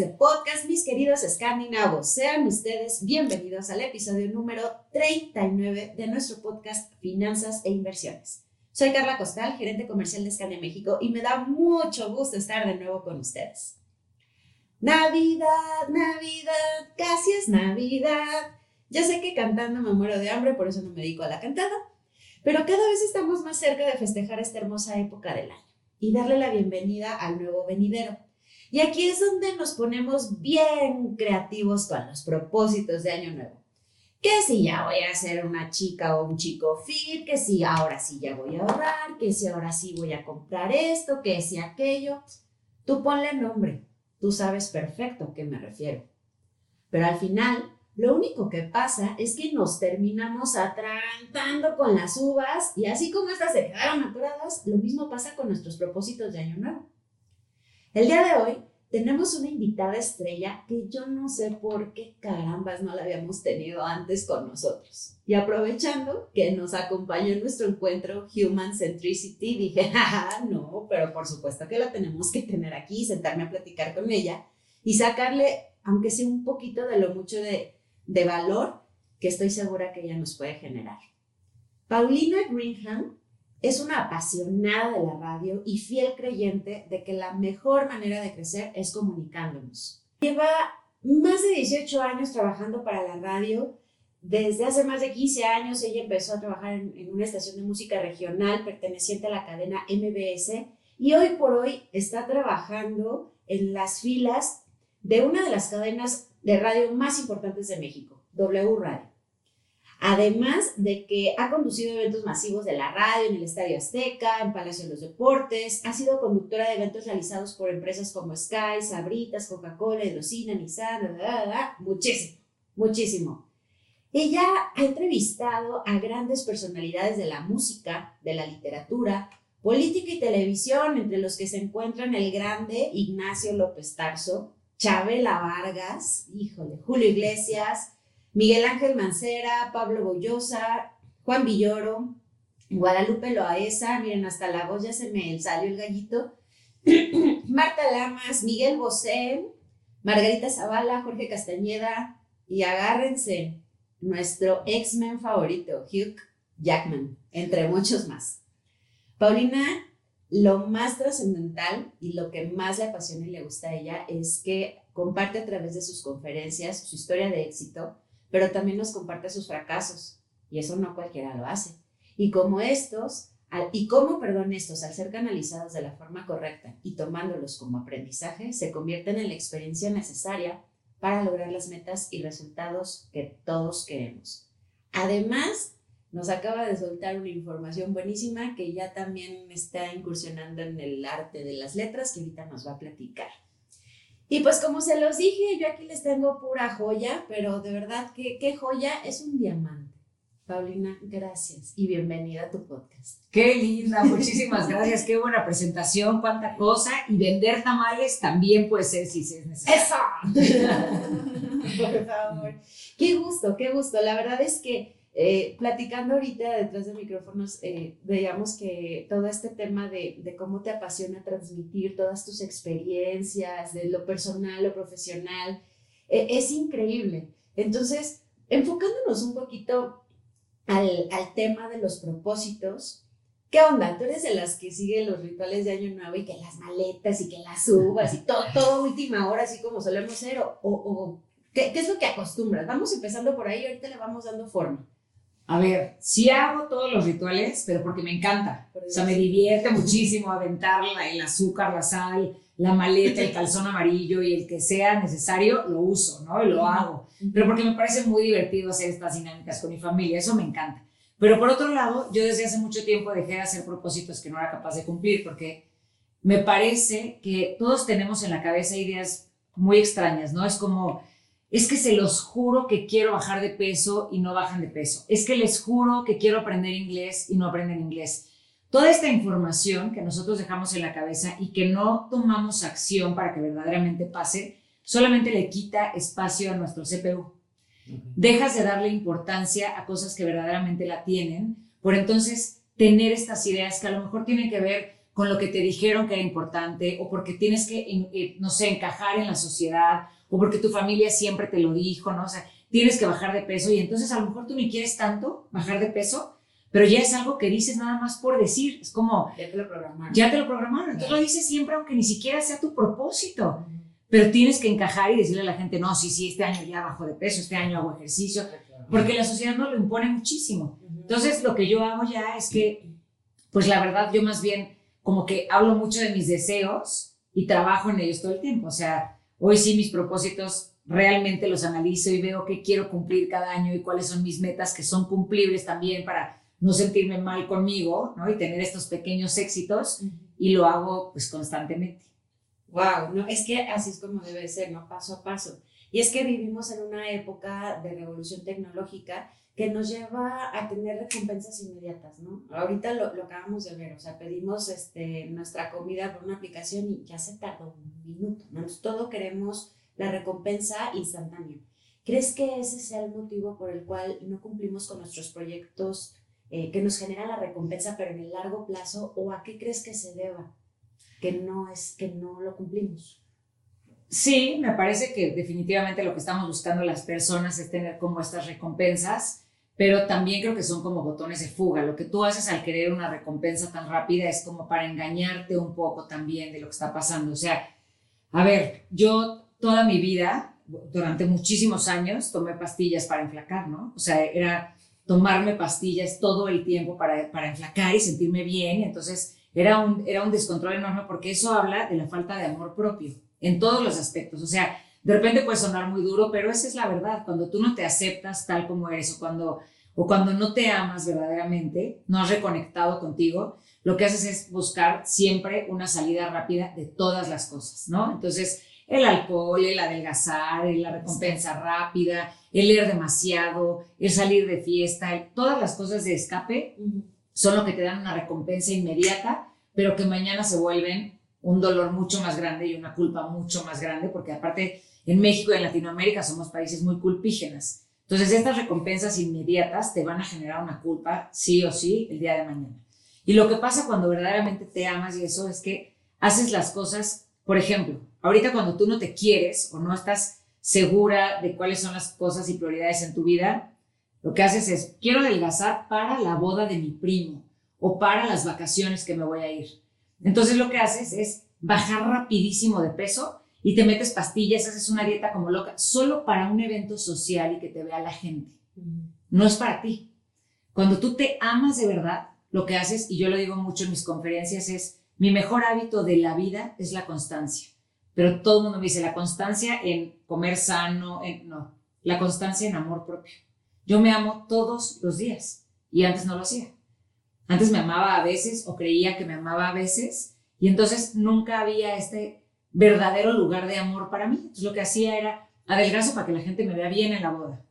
De podcast, mis queridos escandinavos. Sean ustedes bienvenidos al episodio número 39 de nuestro podcast Finanzas e Inversiones. Soy Carla Costal, gerente comercial de Scandia México, y me da mucho gusto estar de nuevo con ustedes. Navidad, Navidad, casi es Navidad. Ya sé que cantando me muero de hambre, por eso no me dedico a la cantada, pero cada vez estamos más cerca de festejar esta hermosa época del año y darle la bienvenida al nuevo venidero. Y aquí es donde nos ponemos bien creativos con los propósitos de Año Nuevo. Que si ya voy a ser una chica o un chico fit, que si ahora sí ya voy a ahorrar, que si ahora sí voy a comprar esto, que si aquello. Tú ponle nombre, tú sabes perfecto a qué me refiero. Pero al final, lo único que pasa es que nos terminamos atragantando con las uvas y así como estas se quedaron atoradas, lo mismo pasa con nuestros propósitos de Año Nuevo. El día de hoy tenemos una invitada estrella que yo no sé por qué carambas no la habíamos tenido antes con nosotros. Y aprovechando que nos acompañó en nuestro encuentro Human Centricity, dije, ah, no, pero por supuesto que la tenemos que tener aquí, sentarme a platicar con ella y sacarle, aunque sea un poquito de lo mucho de, de valor que estoy segura que ella nos puede generar. Paulina Greenham es una apasionada de la radio y fiel creyente de que la mejor manera de crecer es comunicándonos. Lleva más de 18 años trabajando para la radio. Desde hace más de 15 años ella empezó a trabajar en, una estación de música regional perteneciente a la cadena MBS y hoy por hoy está trabajando en las filas de una de las cadenas de radio más importantes de México, W Radio. Además de que ha conducido eventos masivos de la radio en el Estadio Azteca, en Palacio de los Deportes, ha sido conductora de eventos realizados por empresas como Sky, Sabritas, Coca-Cola, Hidrocina, Nissan, muchísimo, muchísimo. Ella ha entrevistado a grandes personalidades de la música, de la literatura, política y televisión, entre los que se encuentran el grande Ignacio López Tarso, Chabela Vargas, híjole, Julio Iglesias, Miguel Ángel Mancera, Pablo Bollosa, Juan Villoro, Guadalupe Loaesa, miren, hasta la voz ya se me salió el gallito, Marta Lamas, Miguel Bosé, Margarita Zavala, Jorge Castañeda, y agárrense, nuestro X-Men favorito, Hugh Jackman, entre muchos más. Paulina, lo más trascendental y lo que más le apasiona y le gusta a ella es que comparte a través de sus conferencias su historia de éxito, pero también nos comparte sus fracasos y eso no cualquiera lo hace. Y como estos, y como, perdón, estos, al ser canalizados de la forma correcta y tomándolos como aprendizaje, se convierten en la experiencia necesaria para lograr las metas y resultados que todos queremos. Además, nos acaba de soltar una información buenísima que ya también está incursionando en el arte de las letras, que ahorita nos va a platicar. Y pues como se los dije, yo aquí les tengo pura joya, pero de verdad, ¿qué, qué joya? Es un diamante. Paulina, gracias y bienvenida a tu podcast. Qué linda, muchísimas gracias, qué buena presentación, cuánta cosa. Y vender tamales también puede ser si es necesario. ¡Eso! Por favor. Qué gusto, qué gusto. La verdad es que eh, platicando ahorita detrás de micrófonos, eh, veíamos que todo este tema de, de, cómo te apasiona transmitir todas tus experiencias, de lo personal, lo profesional, eh, es increíble. Entonces, enfocándonos un poquito al, al, tema de los propósitos, ¿qué onda? ¿Tú eres de las que siguen los rituales de Año Nuevo y que las maletas y que las uvas y todo, todo última hora, así como solemos ser? ¿O, o ¿qué, qué es lo que acostumbras? Vamos empezando por ahí, ahorita le vamos dando forma. A ver, sí hago todos los rituales, pero porque me encanta. O sea, me divierte muchísimo aventar el azúcar, la sal, la maleta, el calzón amarillo y el que sea necesario, lo uso, ¿no? Y lo hago. Pero porque me parece muy divertido hacer estas dinámicas con mi familia, eso me encanta. Pero por otro lado, yo desde hace mucho tiempo dejé de hacer propósitos que no era capaz de cumplir porque me parece que todos tenemos en la cabeza ideas muy extrañas, ¿no? Es como es que se los juro que quiero bajar de peso y no bajan de peso. Es que les juro que quiero aprender inglés y no aprenden inglés. Toda esta información que nosotros dejamos en la cabeza y que no tomamos acción para que verdaderamente pase, solamente le quita espacio a nuestro CPU. Dejas de darle importancia a cosas que verdaderamente la tienen, por entonces tener estas ideas que a lo mejor tienen que ver con lo que te dijeron que era importante o porque tienes que, eh, no sé, encajar en la sociedad o porque tu familia siempre te lo dijo, ¿no? O sea, tienes que bajar de peso y entonces a lo mejor tú ni quieres tanto bajar de peso, pero ya es algo que dices nada más por decir, es como... Ya te lo programaron. Ya te lo programaron, entonces lo dices siempre aunque ni siquiera sea tu propósito, pero tienes que encajar y decirle a la gente, no, sí, sí, este año ya bajo de peso, este año hago ejercicio, porque la sociedad no lo impone muchísimo. Entonces lo que yo hago ya es que, pues la verdad, yo más bien como que hablo mucho de mis deseos y trabajo en ellos todo el tiempo, o sea Hoy sí mis propósitos realmente los analizo y veo qué quiero cumplir cada año y cuáles son mis metas que son cumplibles también para no sentirme mal conmigo, ¿no? Y tener estos pequeños éxitos y lo hago pues constantemente. Wow, no, es que así es como debe ser, ¿no? Paso a paso. Y es que vivimos en una época de revolución tecnológica que nos lleva a tener recompensas inmediatas, ¿no? Ahorita lo, lo, acabamos de ver, o sea, pedimos este, nuestra comida por una aplicación y ya se tardó un minuto, ¿no? todo queremos la recompensa instantánea. ¿Crees que ese sea el motivo por el cual no cumplimos con nuestros proyectos eh, que nos generan la recompensa, pero en el largo plazo, o a qué crees que se deba que no, es, que no lo cumplimos? Sí, me parece que definitivamente lo que estamos buscando las personas es tener como estas recompensas, pero también creo que son como botones de fuga. Lo que tú haces al querer una recompensa tan rápida es como para engañarte un poco también de lo que está pasando. O sea, a ver, yo toda mi vida, durante muchísimos años, tomé pastillas para enflacar, ¿no? O sea, era tomarme pastillas todo el tiempo para, para enflacar y sentirme bien. Entonces era un, era un descontrol enorme porque eso habla de la falta de amor propio en todos los aspectos. O sea, de repente puede sonar muy duro, pero esa es la verdad. Cuando tú no te aceptas tal como eres o cuando, o cuando no te amas verdaderamente, no has reconectado contigo, lo que haces es buscar siempre una salida rápida de todas las cosas, ¿no? Entonces, el alcohol, el adelgazar, la recompensa rápida, el leer demasiado, el salir de fiesta, todas las cosas de escape son lo que te dan una recompensa inmediata, pero que mañana se vuelven un dolor mucho más grande y una culpa mucho más grande, porque aparte en México y en Latinoamérica somos países muy culpígenas. Entonces estas recompensas inmediatas te van a generar una culpa sí o sí el día de mañana. Y lo que pasa cuando verdaderamente te amas y eso es que haces las cosas, por ejemplo, ahorita cuando tú no te quieres o no estás segura de cuáles son las cosas y prioridades en tu vida, lo que haces es, quiero adelgazar para la boda de mi primo o para las vacaciones que me voy a ir. Entonces lo que haces es bajar rapidísimo de peso y te metes pastillas, haces una dieta como loca, solo para un evento social y que te vea la gente. No es para ti. Cuando tú te amas de verdad, lo que haces, y yo lo digo mucho en mis conferencias, es mi mejor hábito de la vida es la constancia. Pero todo el mundo me dice la constancia en comer sano, en, no, la constancia en amor propio. Yo me amo todos los días y antes no lo hacía. Antes me amaba a veces o creía que me amaba a veces y entonces nunca había este verdadero lugar de amor para mí. Entonces lo que hacía era adelgazo para que la gente me vea bien en la boda,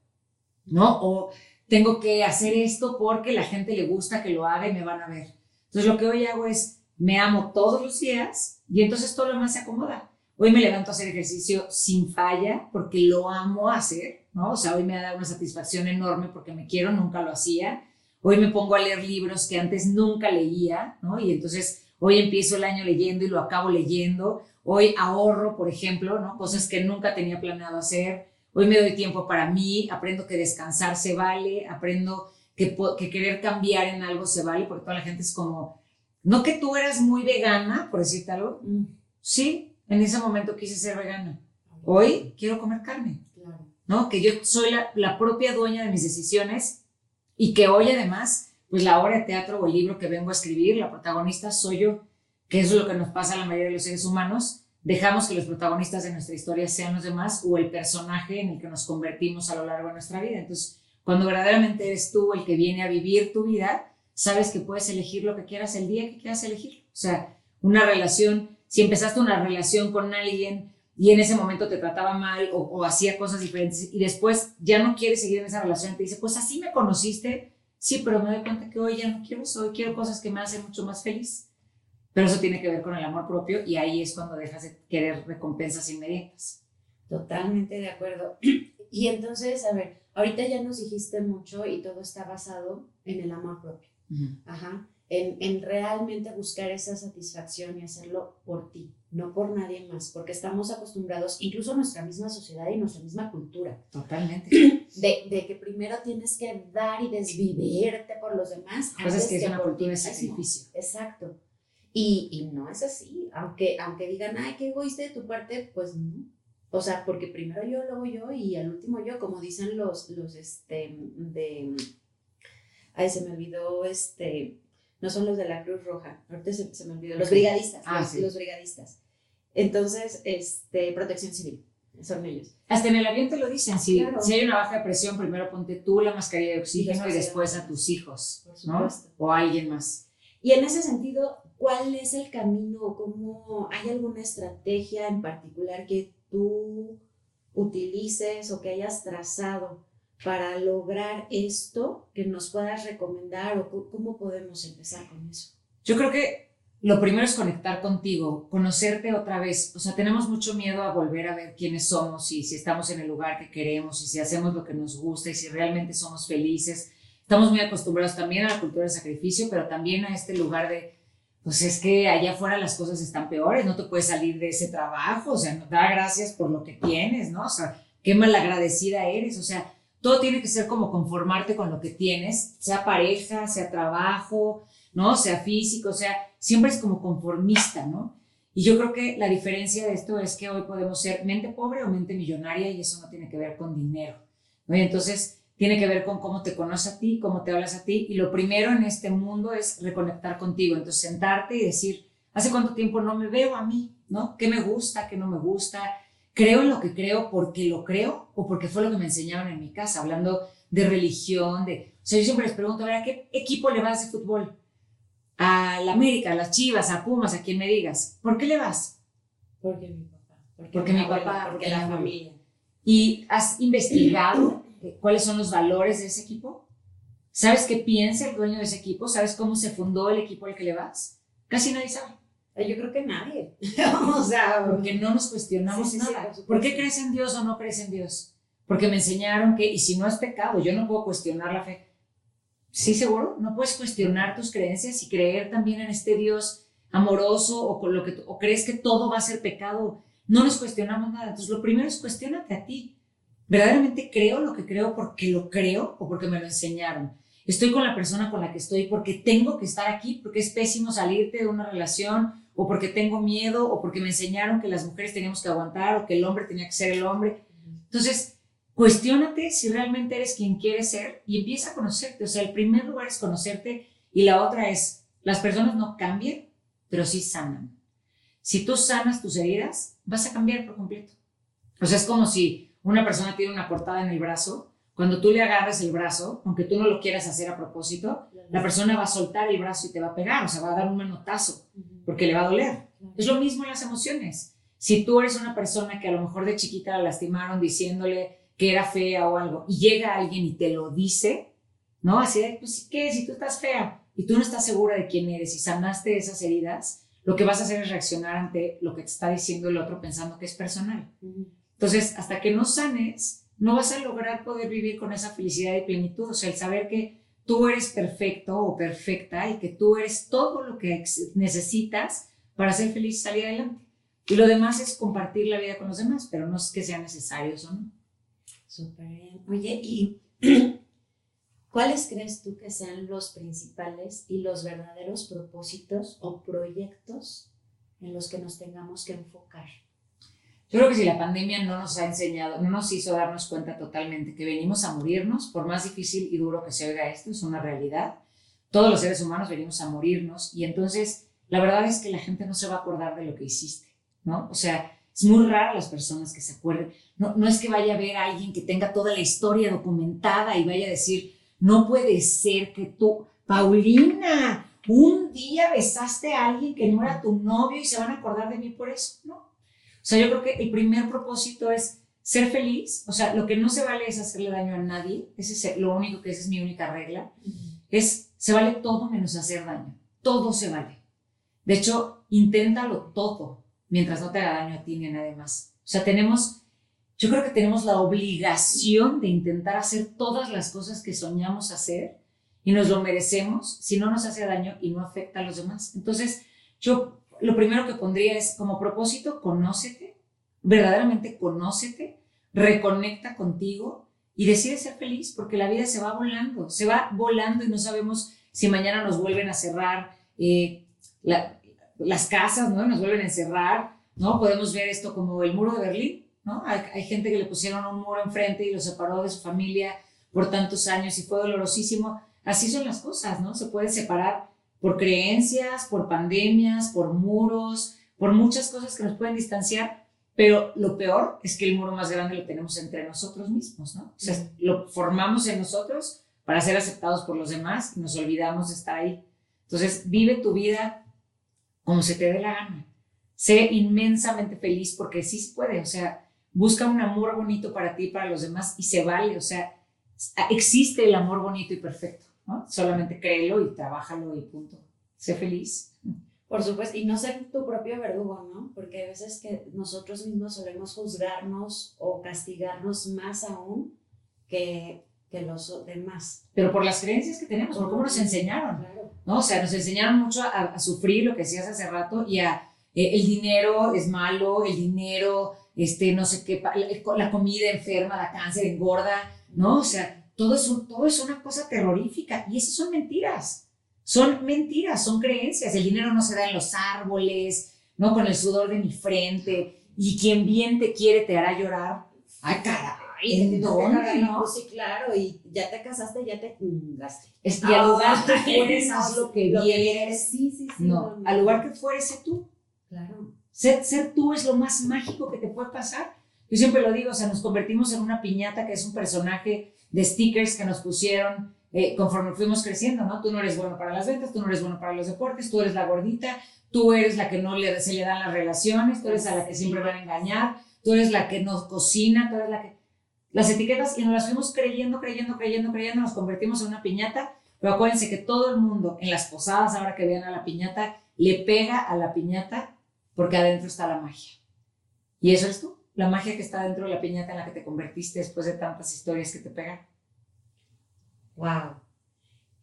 ¿no? O tengo que hacer esto porque la gente le gusta que lo haga y me van a ver. Entonces lo que hoy hago es me amo todos los días y entonces todo lo demás se acomoda. Hoy me levanto a hacer ejercicio sin falla porque lo amo hacer, ¿no? O sea, hoy me ha dado una satisfacción enorme porque me quiero, nunca lo hacía. Hoy me pongo a leer libros que antes nunca leía, ¿no? Y entonces hoy empiezo el año leyendo y lo acabo leyendo. Hoy ahorro, por ejemplo, ¿no? Cosas que nunca tenía planeado hacer. Hoy me doy tiempo para mí, aprendo que descansar se vale, aprendo que, que querer cambiar en algo se vale, porque toda la gente es como, no que tú eras muy vegana, por decirte algo. Mm. Sí, en ese momento quise ser vegana. Hoy quiero comer carne. ¿No? Que yo soy la, la propia dueña de mis decisiones y que hoy además, pues la obra de teatro o el libro que vengo a escribir, la protagonista soy yo, que es lo que nos pasa a la mayoría de los seres humanos, dejamos que los protagonistas de nuestra historia sean los demás o el personaje en el que nos convertimos a lo largo de nuestra vida. Entonces, cuando verdaderamente eres tú el que viene a vivir tu vida, sabes que puedes elegir lo que quieras el día que quieras elegir. O sea, una relación, si empezaste una relación con alguien y en ese momento te trataba mal o, hacía cosas diferentes y después ya no quiere seguir en esa relación, te dice, pues así me conociste, sí, pero me doy cuenta que hoy ya no quiero eso, hoy quiero cosas que me hacen mucho más feliz. Pero eso tiene que ver con el amor propio y ahí es cuando dejas de querer recompensas inmediatas. Totalmente de acuerdo. Y entonces, a ver, ahorita ya nos dijiste mucho y todo está basado en el amor propio. Ajá en, realmente buscar esa satisfacción y hacerlo por ti, no por nadie más, porque estamos acostumbrados, incluso nuestra misma sociedad y nuestra misma cultura. Totalmente. De, que primero tienes que dar y desvivirte por los demás. Pues es que es una cultura de sacrificio. Exacto. Y, y, no es así, aunque, aunque digan, ay, qué egoísta de tu parte, pues no. O sea, porque primero yo, luego yo y al último yo, como dicen los, los, este, de, ay, se me olvidó, este, no son los de la Cruz Roja, ahorita se, me olvidó, los brigadistas, ah, los, brigadistas. Entonces, este, protección civil, son ellos. Hasta en el avión te lo dicen, si, si hay una baja de presión, primero ponte tú la mascarilla de oxígeno y después a tus hijos, ¿no? O a alguien más. Y en ese sentido, ¿cuál es el camino? ¿Cómo hay alguna estrategia en particular que tú utilices o que hayas trazado para lograr esto que nos puedas recomendar o cómo podemos empezar con eso? Yo creo que lo primero es conectar contigo, conocerte otra vez. O sea, tenemos mucho miedo a volver a ver quiénes somos y si estamos en el lugar que queremos y si hacemos lo que nos gusta y si realmente somos felices. Estamos muy acostumbrados también a la cultura del sacrificio, pero también a este lugar de, pues es que allá afuera las cosas están peores, no te puedes salir de ese trabajo, o sea, no da gracias por lo que tienes, ¿no? O sea, qué malagradecida eres, o sea, todo tiene que ser como conformarte con lo que tienes, sea pareja, sea trabajo, ¿no? Sea físico, sea, siempre es como conformista, ¿no? Y yo creo que la diferencia de esto es que hoy podemos ser mente pobre o mente millonaria y eso no tiene que ver con dinero, ¿no? Entonces tiene que ver con cómo te conoces a ti, cómo te hablas a ti y lo primero en este mundo es reconectar contigo, entonces sentarte y decir, ¿hace cuánto tiempo no me veo a mí? ¿No? ¿Qué me gusta? ¿Qué no me gusta? Creo en lo que creo porque lo creo o porque fue lo que me enseñaron en mi casa, hablando de religión, de... O sea, yo siempre les pregunto, a ver, ¿a qué equipo le vas de fútbol? A la América, a las Chivas, a Pumas, a quien me digas. ¿Por qué le vas? Porque mi papá. Porque, mi papá. Porque la familia. ¿Y has investigado cuáles son los valores de ese equipo? ¿Sabes qué piensa el dueño de ese equipo? ¿Sabes cómo se fundó el equipo al que le vas? Casi nadie sabe. Yo creo que nadie. o sea, porque no nos cuestionamos nada. por, qué crees en Dios o no crees en Dios? Porque me enseñaron que, y si no es pecado, yo no puedo cuestionar la fe. Sí, seguro, no puedes cuestionar tus creencias y creer también en este Dios amoroso o, con lo que, o crees que todo va a ser pecado. No nos cuestionamos nada. Entonces, lo primero es cuestionate a ti. ¿Verdaderamente creo lo que creo porque lo creo o porque me lo enseñaron? Estoy con la persona con la que estoy porque tengo que estar aquí, porque es pésimo salirte de una relación o porque tengo miedo, o porque me enseñaron que las mujeres teníamos que aguantar, o que el hombre tenía que ser el hombre. Entonces, cuestiónate si realmente eres quien quieres ser y empieza a conocerte. O sea, el primer lugar es conocerte y la otra es, las personas no cambian, pero sí sanan. Si tú sanas tus heridas, vas a cambiar por completo. O sea, es como si una persona tiene una cortada en el brazo, cuando tú le agarres el brazo, aunque tú no lo quieras hacer a propósito, la persona va a soltar el brazo y te va a pegar, o sea, va a dar un manotazo porque le va a doler. Es lo mismo en las emociones. Si tú eres una persona que a lo mejor de chiquita la lastimaron diciéndole que era fea o algo, y llega alguien y te lo dice, ¿no? Así de, pues, ¿qué? Si tú estás fea y tú no estás segura de quién eres y sanaste esas heridas, lo que vas a hacer es reaccionar ante lo que te está diciendo el otro pensando que es personal. Entonces, hasta que no sanes, no vas a lograr poder vivir con esa felicidad y plenitud. O sea, el saber que tú eres perfecto o perfecta y que tú eres todo lo que necesitas para ser feliz y salir adelante. Y lo demás es compartir la vida con los demás, pero no es que sea necesario eso, ¿no? Súper bien. Oye, ¿y cuáles crees tú que sean los principales y los verdaderos propósitos o proyectos en los que nos tengamos que enfocar? Yo creo que si la pandemia no nos ha enseñado, no nos hizo darnos cuenta totalmente que venimos a morirnos, por más difícil y duro que se oiga esto, es una realidad. Todos los seres humanos venimos a morirnos y entonces la verdad es que la gente no se va a acordar de lo que hiciste, ¿no? O sea, es muy raro las personas que se acuerden. No, no es que vaya a ver a alguien que tenga toda la historia documentada y vaya a decir, no puede ser que tú, Paulina, un día besaste a alguien que no era tu novio y se van a acordar de mí por eso, ¿no? Sea, yo creo que el primer propósito es ser feliz. O sea, lo que no se vale es hacerle daño a nadie. Ese es lo único que esa es mi única regla. Es, se vale todo menos hacer daño. Todo se vale. De hecho, inténtalo todo mientras no te haga daño a ti ni a nadie más. O sea, tenemos, yo creo que tenemos la obligación de intentar hacer todas las cosas que soñamos hacer y nos lo merecemos si no nos hace daño y no afecta a los demás. Entonces, yo lo primero que pondría es como propósito, conócete, verdaderamente conócete, reconecta contigo y decide ser feliz porque la vida se va volando, se va volando y no sabemos si mañana nos vuelven a cerrar eh, las casas, ¿no? Nos vuelven a encerrar, ¿no? Podemos ver esto como el muro de Berlín, ¿no? Hay, gente que le pusieron un muro enfrente y lo separó de su familia por tantos años y fue dolorosísimo. Así son las cosas, ¿no? Se puede separar por creencias, por pandemias, por muros, por muchas cosas que nos pueden distanciar, pero lo peor es que el muro más grande lo tenemos entre nosotros mismos, ¿no? O sea, lo formamos en nosotros para ser aceptados por los demás y nos olvidamos de estar ahí. Entonces, vive tu vida como se te dé la gana. Sé inmensamente feliz porque sí se puede, o sea, busca un amor bonito para ti y para los demás y se vale, o sea, existe el amor bonito y perfecto. Solamente créelo y trabájalo y punto. Sé feliz. Por supuesto, y no ser tu propio verdugo, ¿no? Porque hay veces que nosotros mismos solemos juzgarnos o castigarnos más aún que, que los demás. Pero por las creencias que tenemos, por cómo nos enseñaron, ¿no? O sea, nos enseñaron mucho a, sufrir lo que decías hace rato y a eh, el dinero es malo, el dinero, este, no sé qué, la, la comida enferma, da cáncer, engorda, ¿no? O sea, todo es, todo es una cosa terrorífica y esas son mentiras. Son mentiras, son creencias. El dinero no se da en los árboles, no con el sudor de mi frente. Y quien bien te quiere te hará llorar. Ay, caray, ¿en dónde, no? Sí, claro, y ya te casaste, ya te gaste. Es, y al lugar que fueres, haz lo que vienes. Sí, sí, sí. No, al lugar que fueres, sé tú. Claro. Ser, ser tú es lo más mágico que te puede pasar. Yo siempre lo digo, o sea, nos convertimos en una piñata que es un personaje de stickers que nos pusieron eh, conforme fuimos creciendo, ¿no? Tú no eres bueno para las ventas, tú no eres bueno para los deportes, tú eres la gordita, tú eres la que no se le dan las relaciones, tú eres a la que siempre van a engañar, tú eres la que no cocina, tú eres la que... Las etiquetas y nos las fuimos creyendo, creyendo, creyendo, creyendo, nos convertimos en una piñata, pero acuérdense que todo el mundo en las posadas, ahora que vean a la piñata, le pega a la piñata porque adentro está la magia. Y eso es tú la magia que está dentro de la piñata en la que te convertiste después de tantas historias que te pegan. Wow,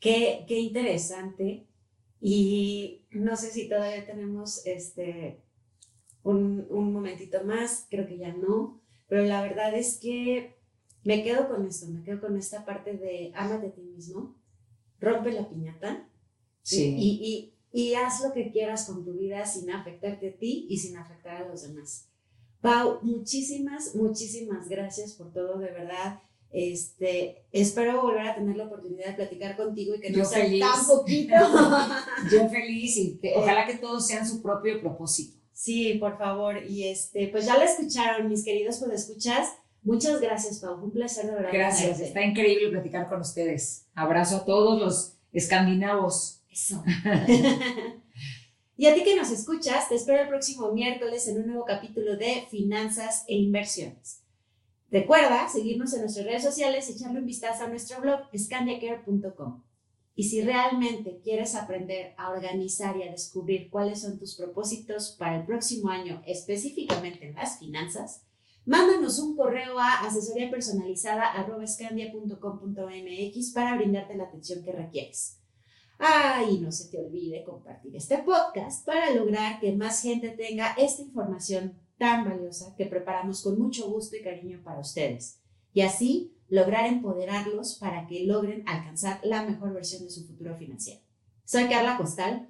qué, qué interesante. Y no sé si todavía tenemos este, un, un momentito más, creo que ya no, pero la verdad es que me quedo con esto, me quedo con esta parte de ámate a ti mismo, rompe la piñata sí. y, y, y haz lo que quieras con tu vida sin afectarte a ti y sin afectar a los demás. Pau, muchísimas, muchísimas gracias por todo, de verdad. Este, espero volver a tener la oportunidad de platicar contigo y que no sea tan poquito. Yo feliz y ojalá que todos sean su propio propósito. Sí, por favor. Y este, pues ya la escucharon, mis queridos escuchas. Muchas gracias, Pau. Un placer de verdad. Gracias, está increíble platicar con ustedes. Abrazo a todos los escandinavos. Eso. Y a ti que nos escuchas, te espero el próximo miércoles en un nuevo capítulo de Finanzas e Inversiones. Recuerda seguirnos en nuestras redes sociales y echarle un vistazo a nuestro blog scandiacare.com. Y si realmente quieres aprender a organizar y a descubrir cuáles son tus propósitos para el próximo año, específicamente en las finanzas, mándanos un correo a asesoría personalizada para brindarte la atención que requieres. Ah, y no se te olvide compartir este podcast para lograr que más gente tenga esta información tan valiosa que preparamos con mucho gusto y cariño para ustedes. Y así lograr empoderarlos para que logren alcanzar la mejor versión de su futuro financiero. Soy Carla Costal,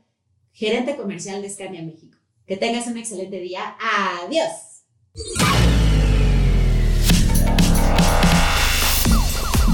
gerente comercial de Scania México. Que tengas un excelente día. Adiós.